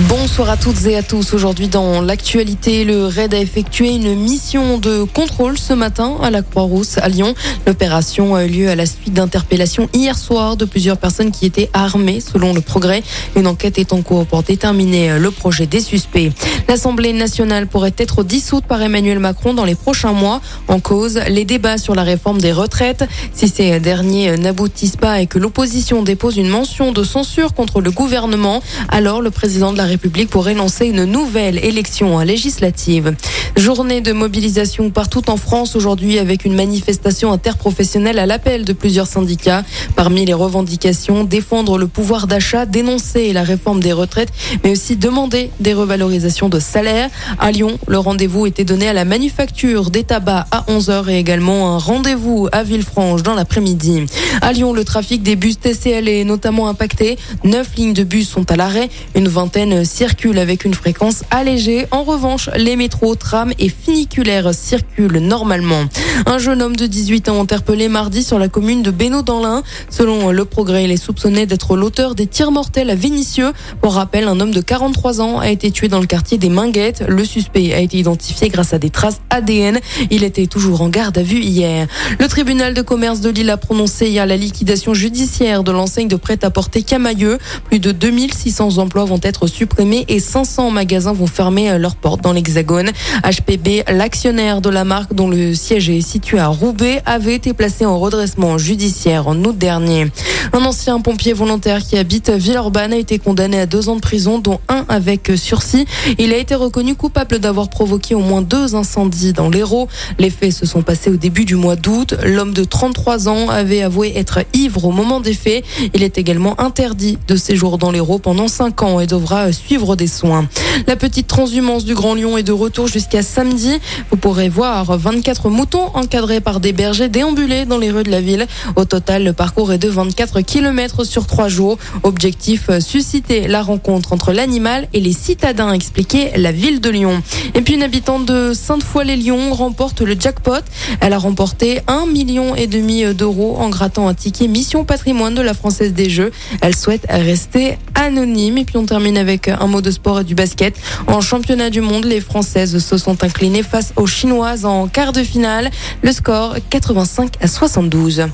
Bonsoir à toutes et à tous. Aujourd'hui, dans l'actualité, le RAID a effectué une mission de contrôle ce matin à la Croix-Rousse à Lyon. L'opération a eu lieu à la suite d'interpellations hier soir de plusieurs personnes qui étaient armées, selon le progrès. Une enquête est en cours pour déterminer le projet des suspects. L'Assemblée nationale pourrait être dissoute par Emmanuel Macron dans les prochains mois. En cause, les débats sur la réforme des retraites. Si ces derniers n'aboutissent pas et que l'opposition dépose une mention de censure contre le gouvernement, alors le président de la République pourrait lancer une nouvelle élection législative. Journée de mobilisation partout en France aujourd'hui avec une manifestation interprofessionnelle à l'appel de plusieurs syndicats. Parmi les revendications, défendre le pouvoir d'achat, dénoncer la réforme des retraites, mais aussi demander des revalorisations de salaire. À Lyon, le rendez-vous était donné à la manufacture des tabacs à 11h et également un rendez-vous à Villefranche dans l'après-midi. À Lyon, le trafic des bus TCL est notamment impacté. Neuf lignes de bus sont à l'arrêt. Une vingtaine circulent avec une fréquence allégée. En revanche, les métros, trams et funiculaires circulent normalement. Un jeune homme de 18 ans interpellé mardi sur la commune de Bénaud dans l'Ain. Selon le progrès, il est soupçonné d'être l'auteur des tirs mortels à Vénissieux. Pour rappel, un homme de 43 ans a été tué dans le quartier des Minguettes. Le suspect a été identifié grâce à des traces ADN. Il était toujours en garde à vue hier. Le tribunal de commerce de Lille a prononcé hier la liquidation judiciaire de l'enseigne de prêt-à-porter Camailleux. Plus de 2600 emplois vont être supprimés et 500 magasins vont fermer leurs portes dans l'Hexagone. HPB, l'actionnaire de la marque dont le siège est situé à Roubaix, avait été placé en redressement judiciaire en août dernier. Un ancien pompier volontaire qui habite Villeurbanne a été condamné à deux ans de prison, dont un avec sursis. Il a été reconnu coupable d'avoir provoqué au moins deux incendies dans l'Hérault. Les faits se sont passés au début du mois d'août. L'homme de 33 ans avait avoué être ivre au moment des faits. Il est également interdit de séjour dans l'Hérault pendant cinq ans et devra suivre des soins. La petite transhumance du Grand Lyon est de retour jusqu'à samedi. Vous pourrez voir 24 moutons encadrés par des bergers déambuler dans les rues de la ville. Au total, le parcours est de 24 km sur trois jours. Objectif, susciter la rencontre entre l'animal et les citadins, expliquait la ville de Lyon. Et puis une habitante de Sainte-Foy-les-Lyons remporte le jackpot. Elle a remporté un million et demi d'euros en grattant un ticket Mission Patrimoine de la Française des Jeux. Elle souhaite rester anonyme. Et puis on termine avec un mot de sport et du basket. En championnat du monde, les Françaises se sont inclinées face aux Chinoises en quart de finale. Le score 85 à 72.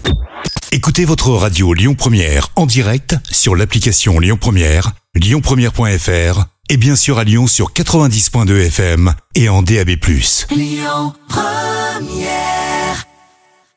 Écoutez votre radio Lyon Première en direct sur l'application Lyon Première, lyonpremière.fr et bien sûr à Lyon sur 90.2 FM et en DAB+. Lyon Première